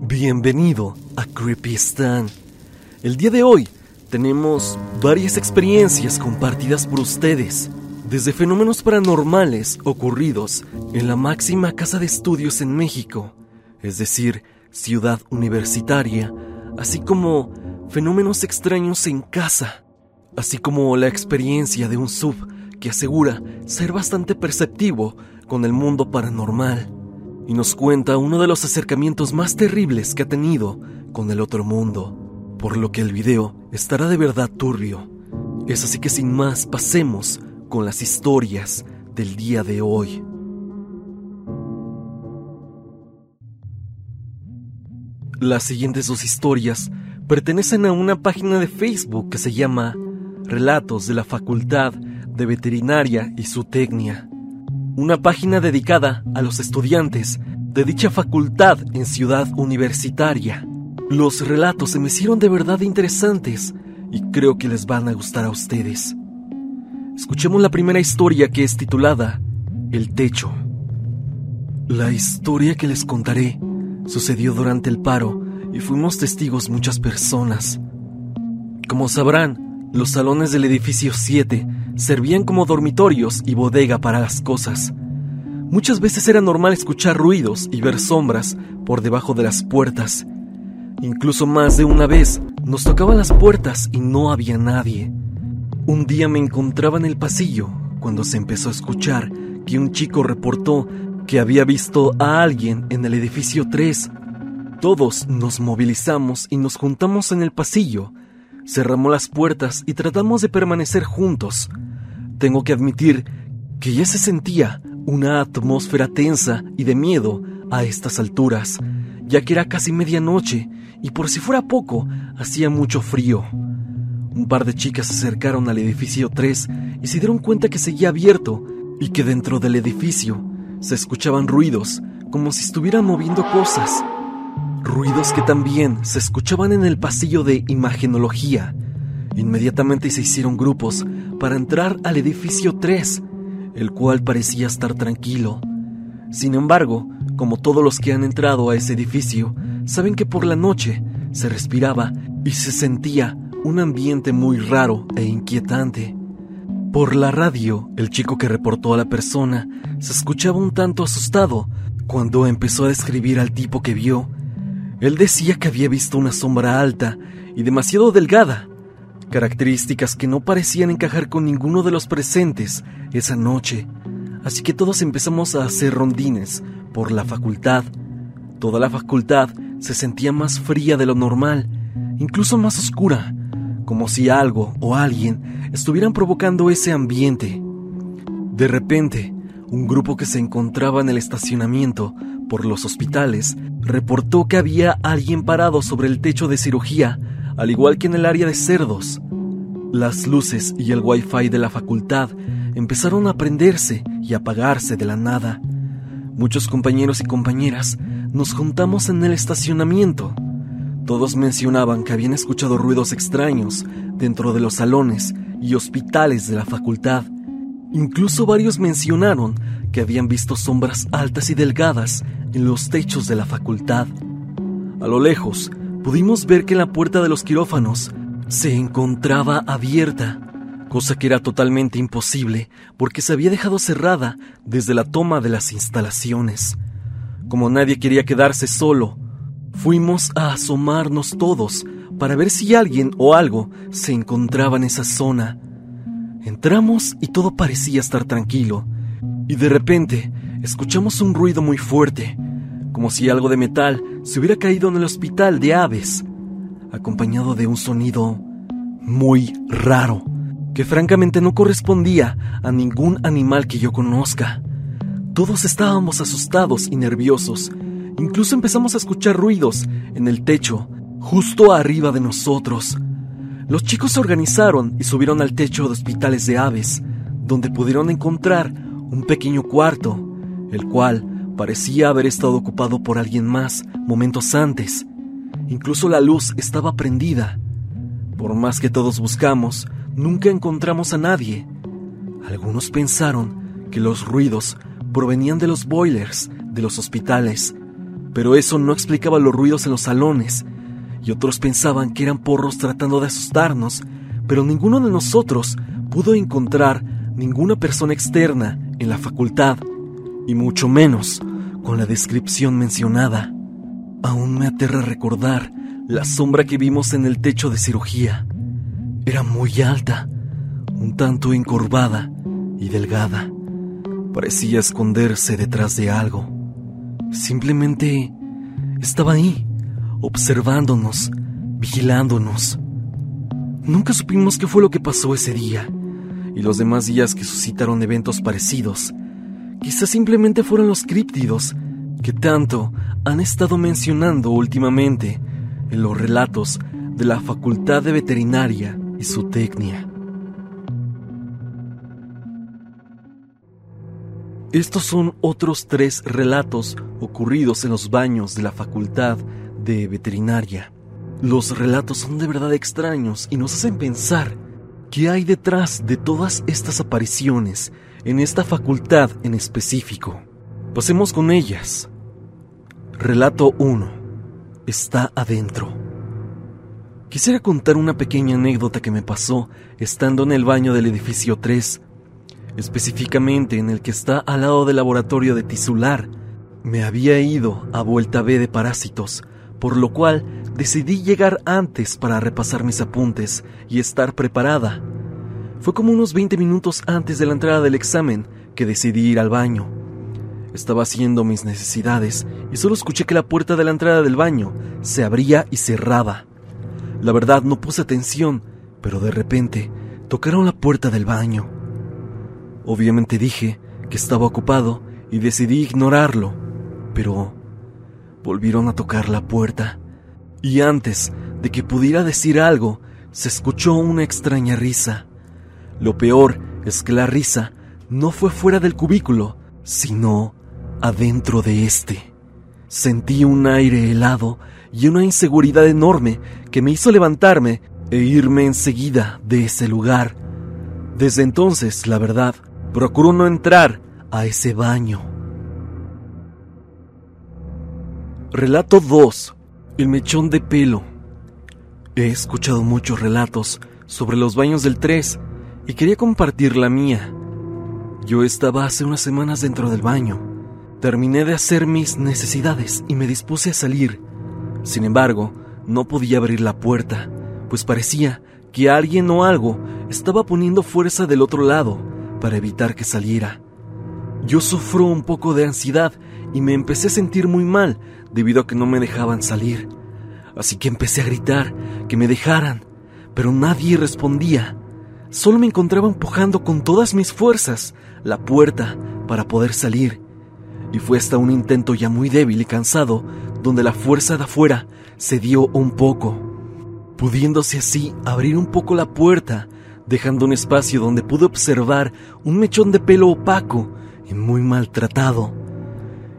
Bienvenido a Creepystan. El día de hoy tenemos varias experiencias compartidas por ustedes, desde fenómenos paranormales ocurridos en la máxima casa de estudios en México, es decir, ciudad universitaria, así como fenómenos extraños en casa, así como la experiencia de un sub que asegura ser bastante perceptivo con el mundo paranormal y nos cuenta uno de los acercamientos más terribles que ha tenido con el otro mundo, por lo que el video estará de verdad turbio. Es así que sin más pasemos con las historias del día de hoy. Las siguientes dos historias pertenecen a una página de Facebook que se llama Relatos de la Facultad de Veterinaria y Zootecnia una página dedicada a los estudiantes de dicha facultad en Ciudad Universitaria. Los relatos se me hicieron de verdad interesantes y creo que les van a gustar a ustedes. Escuchemos la primera historia que es titulada El Techo. La historia que les contaré sucedió durante el paro y fuimos testigos muchas personas. Como sabrán, los salones del edificio 7 servían como dormitorios y bodega para las cosas. Muchas veces era normal escuchar ruidos y ver sombras por debajo de las puertas. Incluso más de una vez nos tocaban las puertas y no había nadie. Un día me encontraba en el pasillo cuando se empezó a escuchar que un chico reportó que había visto a alguien en el edificio 3. Todos nos movilizamos y nos juntamos en el pasillo. Cerramos las puertas y tratamos de permanecer juntos. Tengo que admitir que ya se sentía una atmósfera tensa y de miedo a estas alturas, ya que era casi medianoche y por si fuera poco, hacía mucho frío. Un par de chicas se acercaron al edificio 3 y se dieron cuenta que seguía abierto y que dentro del edificio se escuchaban ruidos como si estuvieran moviendo cosas. Ruidos que también se escuchaban en el pasillo de imagenología. Inmediatamente se hicieron grupos para entrar al edificio 3, el cual parecía estar tranquilo. Sin embargo, como todos los que han entrado a ese edificio, saben que por la noche se respiraba y se sentía un ambiente muy raro e inquietante. Por la radio, el chico que reportó a la persona se escuchaba un tanto asustado cuando empezó a describir al tipo que vio. Él decía que había visto una sombra alta y demasiado delgada, características que no parecían encajar con ninguno de los presentes esa noche, así que todos empezamos a hacer rondines por la facultad. Toda la facultad se sentía más fría de lo normal, incluso más oscura, como si algo o alguien estuvieran provocando ese ambiente. De repente, un grupo que se encontraba en el estacionamiento por los hospitales reportó que había alguien parado sobre el techo de cirugía al igual que en el área de cerdos. Las luces y el wifi de la facultad empezaron a prenderse y apagarse de la nada. Muchos compañeros y compañeras nos juntamos en el estacionamiento. Todos mencionaban que habían escuchado ruidos extraños dentro de los salones y hospitales de la facultad. Incluso varios mencionaron que habían visto sombras altas y delgadas en los techos de la facultad. A lo lejos pudimos ver que la puerta de los quirófanos se encontraba abierta, cosa que era totalmente imposible porque se había dejado cerrada desde la toma de las instalaciones. Como nadie quería quedarse solo, fuimos a asomarnos todos para ver si alguien o algo se encontraba en esa zona. Entramos y todo parecía estar tranquilo, y de repente escuchamos un ruido muy fuerte, como si algo de metal se hubiera caído en el hospital de aves, acompañado de un sonido muy raro, que francamente no correspondía a ningún animal que yo conozca. Todos estábamos asustados y nerviosos. Incluso empezamos a escuchar ruidos en el techo, justo arriba de nosotros. Los chicos se organizaron y subieron al techo de hospitales de aves, donde pudieron encontrar un pequeño cuarto, el cual Parecía haber estado ocupado por alguien más momentos antes. Incluso la luz estaba prendida. Por más que todos buscamos, nunca encontramos a nadie. Algunos pensaron que los ruidos provenían de los boilers de los hospitales, Pero eso no explicaba los ruidos en los salones, y otros pensaban que eran porros tratando de asustarnos, pero ninguno de nosotros pudo encontrar ninguna persona externa en la facultad, y mucho menos con la descripción mencionada. Aún me aterra recordar la sombra que vimos en el techo de cirugía. Era muy alta, un tanto encorvada y delgada. Parecía esconderse detrás de algo. Simplemente estaba ahí, observándonos, vigilándonos. Nunca supimos qué fue lo que pasó ese día y los demás días que suscitaron eventos parecidos. Quizás simplemente fueron los críptidos que tanto han estado mencionando últimamente en los relatos de la Facultad de Veterinaria y su técnica. Estos son otros tres relatos ocurridos en los baños de la Facultad de Veterinaria. Los relatos son de verdad extraños y nos hacen pensar qué hay detrás de todas estas apariciones en esta facultad en específico. Pasemos con ellas. Relato 1. Está adentro. Quisiera contar una pequeña anécdota que me pasó estando en el baño del edificio 3, específicamente en el que está al lado del laboratorio de tisular. Me había ido a vuelta B de parásitos, por lo cual decidí llegar antes para repasar mis apuntes y estar preparada. Fue como unos 20 minutos antes de la entrada del examen que decidí ir al baño. Estaba haciendo mis necesidades y solo escuché que la puerta de la entrada del baño se abría y cerraba. La verdad no puse atención, pero de repente tocaron la puerta del baño. Obviamente dije que estaba ocupado y decidí ignorarlo, pero volvieron a tocar la puerta y antes de que pudiera decir algo, se escuchó una extraña risa. Lo peor es que la risa no fue fuera del cubículo, sino adentro de este. Sentí un aire helado y una inseguridad enorme que me hizo levantarme e irme enseguida de ese lugar. Desde entonces, la verdad, procuro no entrar a ese baño. Relato 2. El mechón de pelo. He escuchado muchos relatos sobre los baños del 3 y quería compartir la mía. Yo estaba hace unas semanas dentro del baño. Terminé de hacer mis necesidades y me dispuse a salir. Sin embargo, no podía abrir la puerta, pues parecía que alguien o algo estaba poniendo fuerza del otro lado para evitar que saliera. Yo sufro un poco de ansiedad y me empecé a sentir muy mal debido a que no me dejaban salir. Así que empecé a gritar que me dejaran, pero nadie respondía. Solo me encontraba empujando con todas mis fuerzas la puerta para poder salir. Y fue hasta un intento ya muy débil y cansado donde la fuerza de afuera se dio un poco, pudiéndose así abrir un poco la puerta, dejando un espacio donde pude observar un mechón de pelo opaco y muy maltratado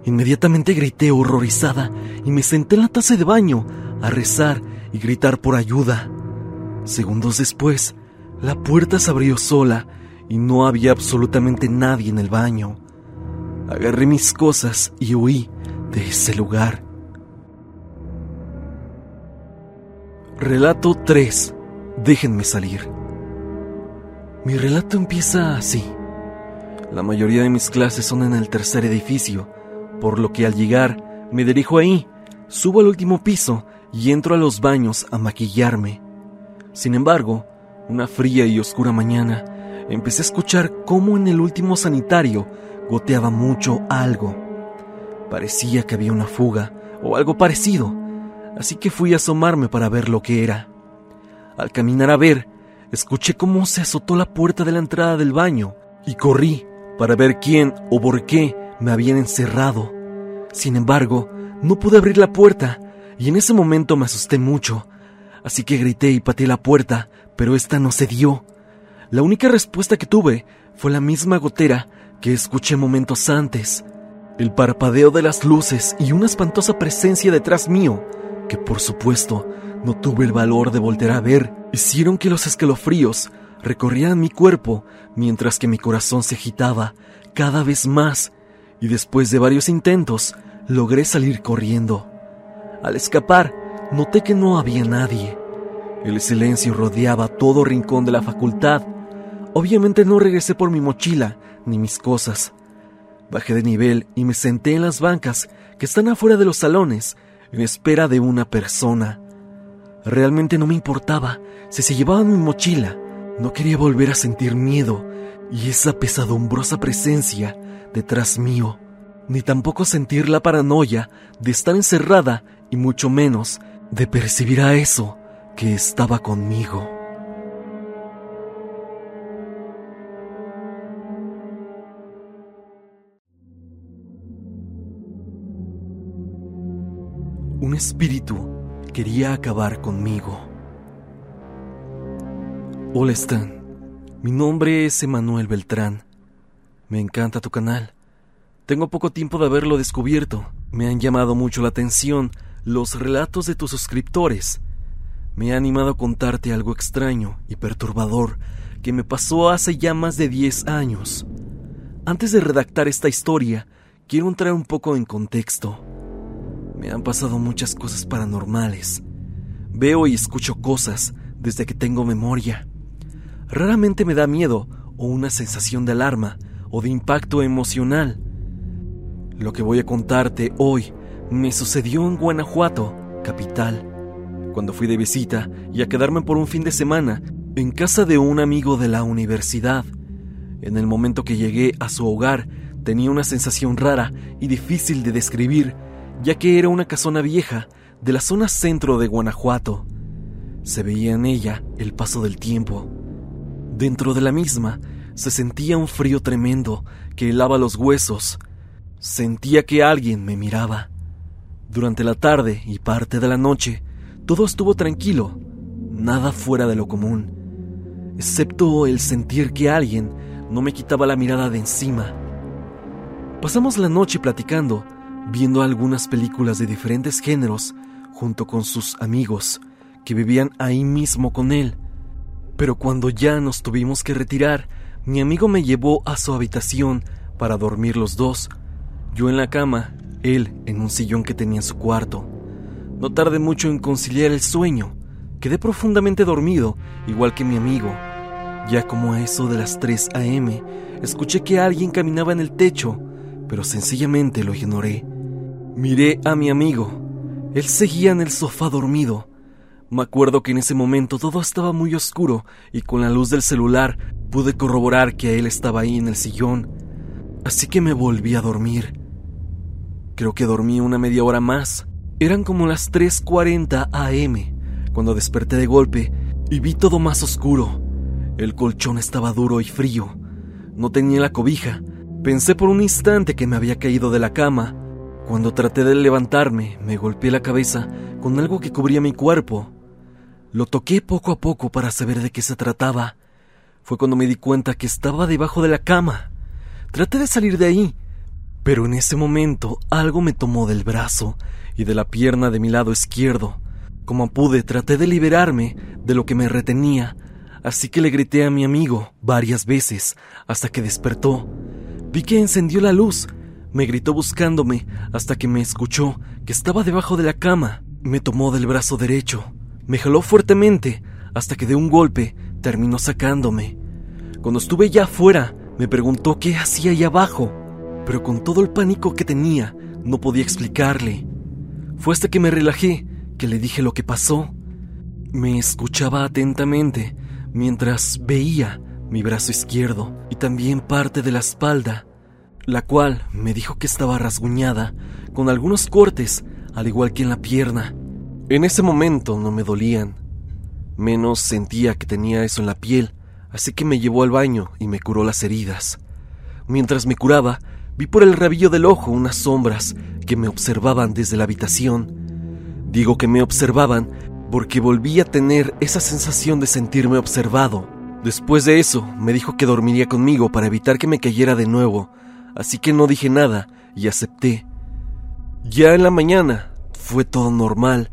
Inmediatamente grité horrorizada y me senté en la taza de baño a rezar y gritar por ayuda. Segundos después, la puerta se abrió sola y no había absolutamente nadie en el baño. Agarré mis cosas y huí de ese lugar. Relato 3. Déjenme salir. Mi relato empieza así. La mayoría de mis clases son en el tercer edificio, por lo que al llegar me dirijo ahí, subo al último piso y entro a los baños a maquillarme. Sin embargo, una fría y oscura mañana, empecé a escuchar cómo en el último sanitario goteaba mucho algo. Parecía que había una fuga o algo parecido, así que fui a asomarme para ver lo que era. Al caminar a ver, escuché cómo se azotó la puerta de la entrada del baño y corrí para ver quién o por qué me habían encerrado. Sin embargo, no pude abrir la puerta y en ese momento me asusté mucho. Así que grité y pateé la puerta, pero esta no se dio. La única respuesta que tuve fue la misma gotera que escuché momentos antes. El parpadeo de las luces y una espantosa presencia detrás mío, que por supuesto no tuve el valor de volver a ver, hicieron que los escalofríos recorrieran mi cuerpo mientras que mi corazón se agitaba cada vez más y después de varios intentos, logré salir corriendo. Al escapar, noté que no había nadie. El silencio rodeaba todo rincón de la facultad. Obviamente no regresé por mi mochila ni mis cosas. Bajé de nivel y me senté en las bancas que están afuera de los salones en espera de una persona. Realmente no me importaba si se llevaban mi mochila. No quería volver a sentir miedo y esa pesadumbrosa presencia detrás mío, ni tampoco sentir la paranoia de estar encerrada y mucho menos de percibir a eso que estaba conmigo. Un espíritu quería acabar conmigo. Hola Stan, mi nombre es Emanuel Beltrán. Me encanta tu canal. Tengo poco tiempo de haberlo descubierto. Me han llamado mucho la atención los relatos de tus suscriptores. Me ha animado a contarte algo extraño y perturbador que me pasó hace ya más de 10 años. Antes de redactar esta historia, quiero entrar un poco en contexto. Me han pasado muchas cosas paranormales. Veo y escucho cosas desde que tengo memoria. Raramente me da miedo o una sensación de alarma o de impacto emocional. Lo que voy a contarte hoy me sucedió en Guanajuato, capital, cuando fui de visita y a quedarme por un fin de semana en casa de un amigo de la universidad. En el momento que llegué a su hogar tenía una sensación rara y difícil de describir ya que era una casona vieja de la zona centro de Guanajuato. Se veía en ella el paso del tiempo. Dentro de la misma se sentía un frío tremendo que helaba los huesos. Sentía que alguien me miraba. Durante la tarde y parte de la noche, todo estuvo tranquilo, nada fuera de lo común, excepto el sentir que alguien no me quitaba la mirada de encima. Pasamos la noche platicando viendo algunas películas de diferentes géneros junto con sus amigos que vivían ahí mismo con él. Pero cuando ya nos tuvimos que retirar, mi amigo me llevó a su habitación para dormir los dos, yo en la cama, él en un sillón que tenía en su cuarto. No tardé mucho en conciliar el sueño, quedé profundamente dormido, igual que mi amigo. Ya como a eso de las 3 a.m., escuché que alguien caminaba en el techo, pero sencillamente lo ignoré. Miré a mi amigo. Él seguía en el sofá dormido. Me acuerdo que en ese momento todo estaba muy oscuro y con la luz del celular pude corroborar que él estaba ahí en el sillón. Así que me volví a dormir. Creo que dormí una media hora más. Eran como las 3.40 am cuando desperté de golpe y vi todo más oscuro. El colchón estaba duro y frío. No tenía la cobija. Pensé por un instante que me había caído de la cama cuando traté de levantarme, me golpeé la cabeza con algo que cubría mi cuerpo. Lo toqué poco a poco para saber de qué se trataba. Fue cuando me di cuenta que estaba debajo de la cama. Traté de salir de ahí, pero en ese momento algo me tomó del brazo y de la pierna de mi lado izquierdo. Como pude, traté de liberarme de lo que me retenía, así que le grité a mi amigo varias veces hasta que despertó. Vi que encendió la luz me gritó buscándome hasta que me escuchó que estaba debajo de la cama. Me tomó del brazo derecho. Me jaló fuertemente hasta que de un golpe terminó sacándome. Cuando estuve ya afuera, me preguntó qué hacía ahí abajo, pero con todo el pánico que tenía, no podía explicarle. Fue hasta que me relajé que le dije lo que pasó. Me escuchaba atentamente mientras veía mi brazo izquierdo y también parte de la espalda la cual me dijo que estaba rasguñada, con algunos cortes, al igual que en la pierna. En ese momento no me dolían, menos sentía que tenía eso en la piel, así que me llevó al baño y me curó las heridas. Mientras me curaba, vi por el rabillo del ojo unas sombras que me observaban desde la habitación. Digo que me observaban porque volví a tener esa sensación de sentirme observado. Después de eso, me dijo que dormiría conmigo para evitar que me cayera de nuevo, así que no dije nada y acepté. Ya en la mañana fue todo normal.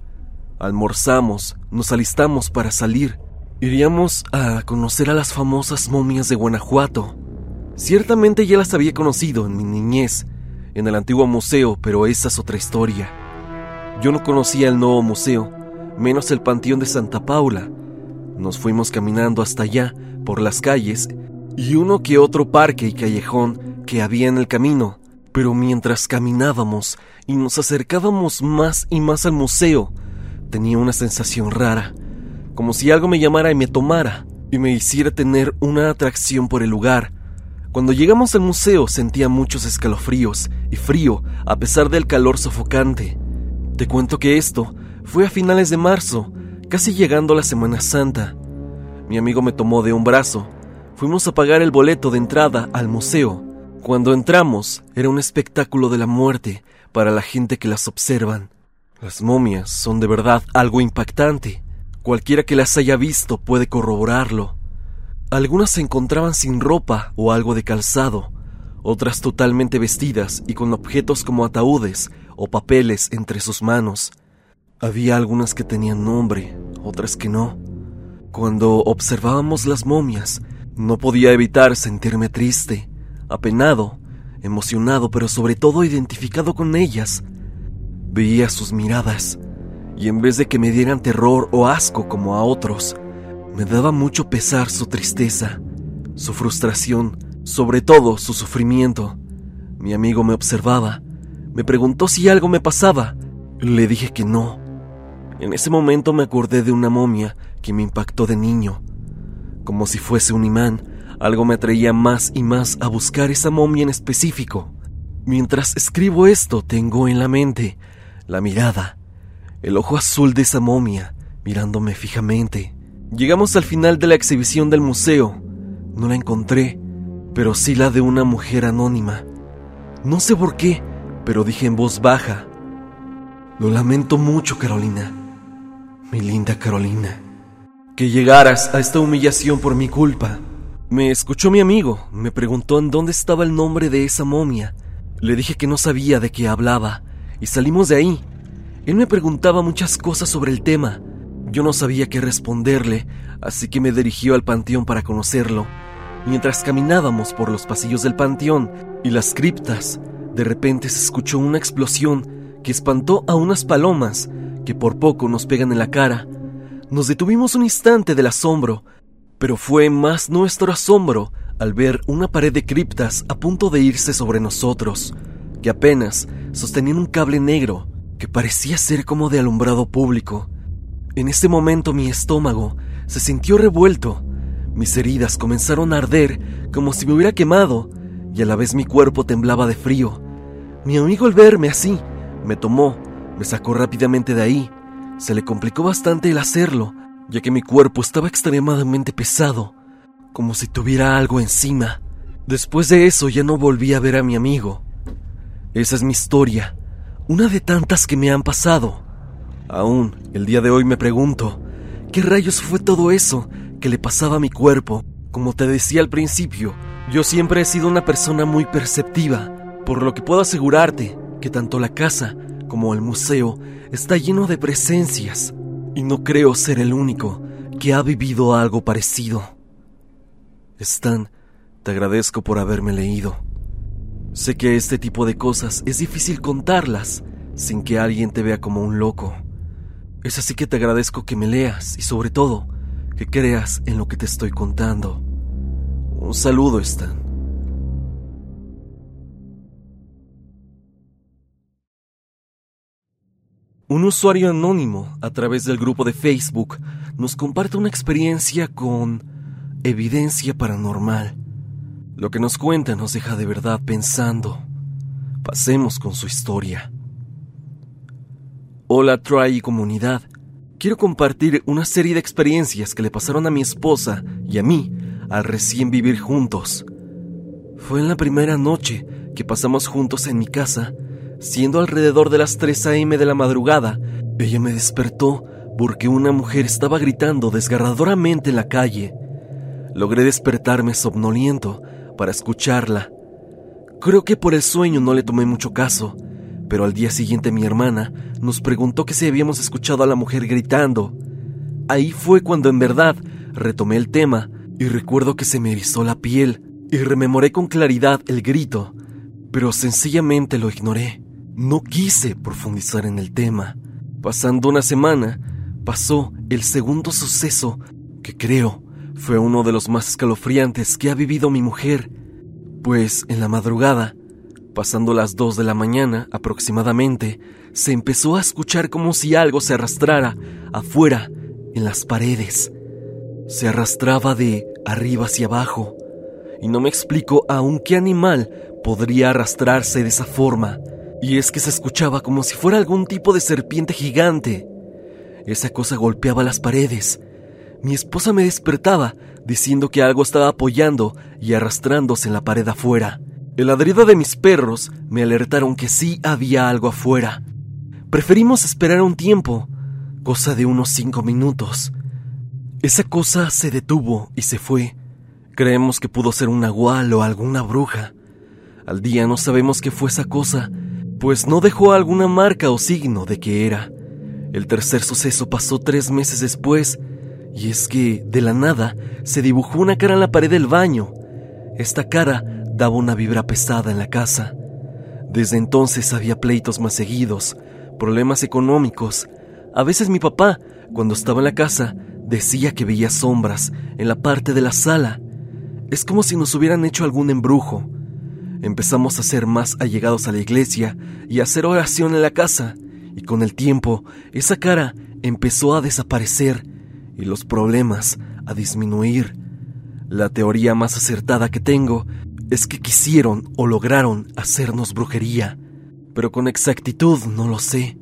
Almorzamos, nos alistamos para salir. Iríamos a conocer a las famosas momias de Guanajuato. Ciertamente ya las había conocido en mi niñez. en el antiguo museo, pero esa es otra historia. Yo no conocía el nuevo museo, menos el Panteón de Santa Paula. Nos fuimos caminando hasta allá, por las calles, y uno que otro parque y callejón que había en el camino. Pero mientras caminábamos y nos acercábamos más y más al museo, tenía una sensación rara, como si algo me llamara y me tomara, y me hiciera tener una atracción por el lugar. Cuando llegamos al museo sentía muchos escalofríos y frío a pesar del calor sofocante. Te cuento que esto fue a finales de marzo, casi llegando a la Semana Santa. Mi amigo me tomó de un brazo. Fuimos a pagar el boleto de entrada al museo. Cuando entramos, era un espectáculo de la muerte para la gente que las observan. Las momias son de verdad algo impactante. Cualquiera que las haya visto puede corroborarlo. Algunas se encontraban sin ropa o algo de calzado, otras totalmente vestidas y con objetos como ataúdes o papeles entre sus manos. Había algunas que tenían nombre, otras que no. Cuando observábamos las momias, no podía evitar sentirme triste, apenado, emocionado, pero sobre todo identificado con ellas. Veía sus miradas, y en vez de que me dieran terror o asco como a otros, me daba mucho pesar su tristeza, su frustración, sobre todo su sufrimiento. Mi amigo me observaba, me preguntó si algo me pasaba. Le dije que no. En ese momento me acordé de una momia que me impactó de niño. Como si fuese un imán, algo me atraía más y más a buscar esa momia en específico. Mientras escribo esto, tengo en la mente la mirada, el ojo azul de esa momia, mirándome fijamente. Llegamos al final de la exhibición del museo. No la encontré, pero sí la de una mujer anónima. No sé por qué, pero dije en voz baja. Lo lamento mucho, Carolina. Mi linda Carolina. Que llegaras a esta humillación por mi culpa. Me escuchó mi amigo, me preguntó en dónde estaba el nombre de esa momia. Le dije que no sabía de qué hablaba, y salimos de ahí. Él me preguntaba muchas cosas sobre el tema, yo no sabía qué responderle, así que me dirigió al panteón para conocerlo. Mientras caminábamos por los pasillos del panteón y las criptas, de repente se escuchó una explosión que espantó a unas palomas que por poco nos pegan en la cara. Nos detuvimos un instante del asombro, pero fue más nuestro asombro al ver una pared de criptas a punto de irse sobre nosotros, que apenas sostenían un cable negro que parecía ser como de alumbrado público. En ese momento mi estómago se sintió revuelto, mis heridas comenzaron a arder como si me hubiera quemado y a la vez mi cuerpo temblaba de frío. Mi amigo al verme así, me tomó, me sacó rápidamente de ahí. Se le complicó bastante el hacerlo, ya que mi cuerpo estaba extremadamente pesado, como si tuviera algo encima. Después de eso ya no volví a ver a mi amigo. Esa es mi historia, una de tantas que me han pasado. Aún el día de hoy me pregunto, ¿qué rayos fue todo eso que le pasaba a mi cuerpo? Como te decía al principio, yo siempre he sido una persona muy perceptiva, por lo que puedo asegurarte que tanto la casa como el museo está lleno de presencias, y no creo ser el único que ha vivido algo parecido. Stan, te agradezco por haberme leído. Sé que este tipo de cosas es difícil contarlas sin que alguien te vea como un loco. Es así que te agradezco que me leas y sobre todo que creas en lo que te estoy contando. Un saludo, Stan. Un usuario anónimo a través del grupo de Facebook nos comparte una experiencia con evidencia paranormal. Lo que nos cuenta nos deja de verdad pensando. Pasemos con su historia. Hola Try comunidad. Quiero compartir una serie de experiencias que le pasaron a mi esposa y a mí al recién vivir juntos. Fue en la primera noche que pasamos juntos en mi casa, siendo alrededor de las 3 a.m. de la madrugada, ella me despertó porque una mujer estaba gritando desgarradoramente en la calle. Logré despertarme somnoliento para escucharla. Creo que por el sueño no le tomé mucho caso, pero al día siguiente mi hermana nos preguntó que si habíamos escuchado a la mujer gritando. Ahí fue cuando en verdad retomé el tema y recuerdo que se me erizó la piel y rememoré con claridad el grito, pero sencillamente lo ignoré. No quise profundizar en el tema. Pasando una semana, pasó el segundo suceso que creo fue uno de los más escalofriantes que ha vivido mi mujer, pues en la madrugada, pasando las dos de la mañana aproximadamente, se empezó a escuchar como si algo se arrastrara afuera en las paredes. Se arrastraba de arriba hacia abajo, y no me explico aún qué animal podría arrastrarse de esa forma. Y es que se escuchaba como si fuera algún tipo de serpiente gigante. Esa cosa golpeaba las paredes. Mi esposa me despertaba diciendo que algo estaba apoyando y arrastrándose en la pared afuera. El ladrido de mis perros me alertaron que sí había algo afuera. Preferimos esperar un tiempo, cosa de unos cinco minutos. Esa cosa se detuvo y se fue. Creemos que pudo ser un nahual o alguna bruja. Al día no sabemos qué fue esa cosa, pues no dejó alguna marca o signo de que era. El tercer suceso pasó tres meses después, y es que, de la nada, se dibujó una cara en la pared del baño. Esta cara daba una vibra pesada en la casa. Desde entonces había pleitos más seguidos, problemas económicos. A veces mi papá, cuando estaba en la casa, decía que veía sombras en la parte de la sala. Es como si nos hubieran hecho algún embrujo. Empezamos a ser más allegados a la iglesia y a hacer oración en la casa, y con el tiempo esa cara empezó a desaparecer y los problemas a disminuir. La teoría más acertada que tengo es que quisieron o lograron hacernos brujería, pero con exactitud no lo sé.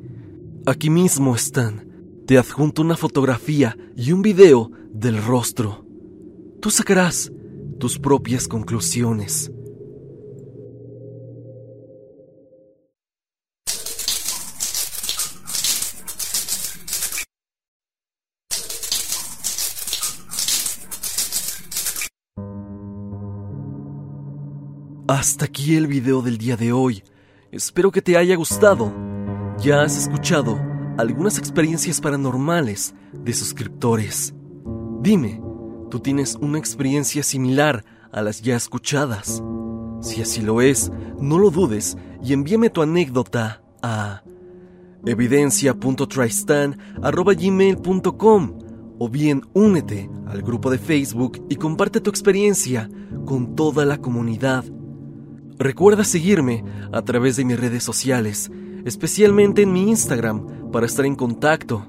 Aquí mismo están. Te adjunto una fotografía y un video del rostro. Tú sacarás tus propias conclusiones. Hasta aquí el video del día de hoy. Espero que te haya gustado. Ya has escuchado algunas experiencias paranormales de suscriptores. Dime, ¿tú tienes una experiencia similar a las ya escuchadas? Si así lo es, no lo dudes y envíame tu anécdota a evidencia.tristan.gmail.com o bien únete al grupo de Facebook y comparte tu experiencia con toda la comunidad. Recuerda seguirme a través de mis redes sociales, especialmente en mi Instagram, para estar en contacto.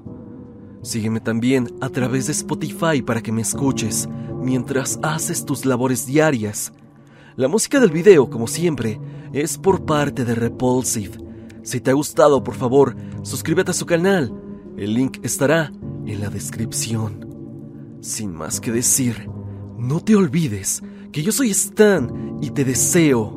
Sígueme también a través de Spotify para que me escuches mientras haces tus labores diarias. La música del video, como siempre, es por parte de Repulsive. Si te ha gustado, por favor, suscríbete a su canal. El link estará en la descripción. Sin más que decir, no te olvides que yo soy Stan y te deseo